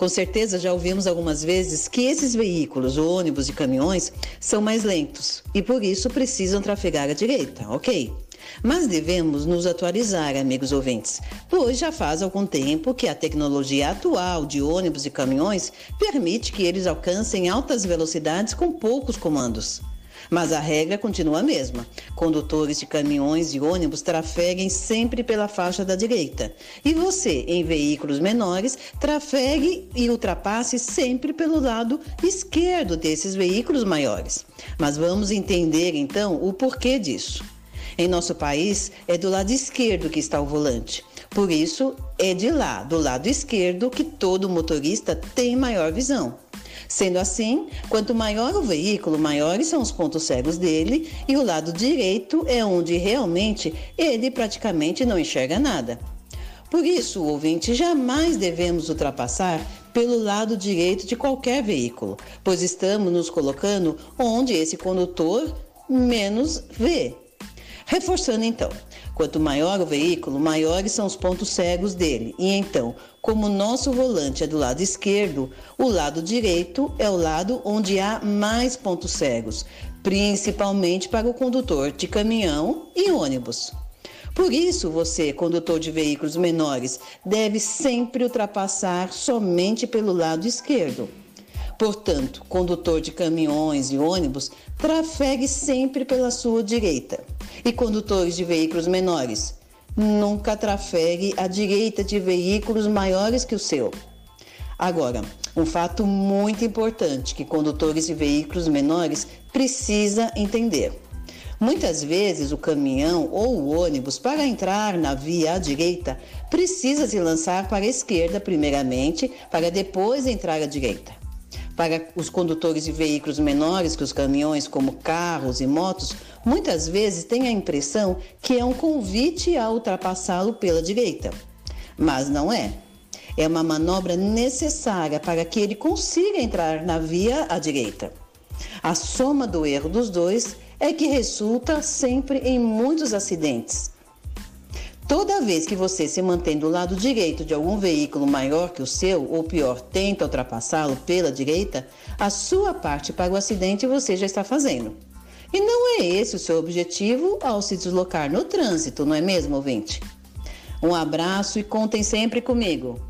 Com certeza já ouvimos algumas vezes que esses veículos, ônibus e caminhões, são mais lentos e por isso precisam trafegar à direita, ok? Mas devemos nos atualizar, amigos ouvintes, pois já faz algum tempo que a tecnologia atual de ônibus e caminhões permite que eles alcancem altas velocidades com poucos comandos. Mas a regra continua a mesma. Condutores de caminhões e ônibus trafeguem sempre pela faixa da direita. E você, em veículos menores, trafegue e ultrapasse sempre pelo lado esquerdo desses veículos maiores. Mas vamos entender então o porquê disso. Em nosso país, é do lado esquerdo que está o volante. Por isso, é de lá, do lado esquerdo, que todo motorista tem maior visão. Sendo assim, quanto maior o veículo, maiores são os pontos cegos dele, e o lado direito é onde realmente ele praticamente não enxerga nada. Por isso, ouvinte, jamais devemos ultrapassar pelo lado direito de qualquer veículo, pois estamos nos colocando onde esse condutor menos vê. Reforçando então, quanto maior o veículo, maiores são os pontos cegos dele. E então, como o nosso volante é do lado esquerdo, o lado direito é o lado onde há mais pontos cegos, principalmente para o condutor de caminhão e ônibus. Por isso, você, condutor de veículos menores, deve sempre ultrapassar somente pelo lado esquerdo. Portanto, condutor de caminhões e ônibus, trafegue sempre pela sua direita. E condutores de veículos menores, nunca trafegue à direita de veículos maiores que o seu. Agora, um fato muito importante que condutores de veículos menores precisa entender. Muitas vezes o caminhão ou o ônibus, para entrar na via à direita, precisa se lançar para a esquerda primeiramente, para depois entrar à direita. Para os condutores de veículos menores que os caminhões, como carros e motos, muitas vezes têm a impressão que é um convite a ultrapassá-lo pela direita. Mas não é. É uma manobra necessária para que ele consiga entrar na via à direita. A soma do erro dos dois é que resulta sempre em muitos acidentes Toda vez que você se mantém do lado direito de algum veículo maior que o seu, ou pior, tenta ultrapassá-lo pela direita, a sua parte para o acidente você já está fazendo. E não é esse o seu objetivo ao se deslocar no trânsito, não é mesmo, ouvinte? Um abraço e contem sempre comigo.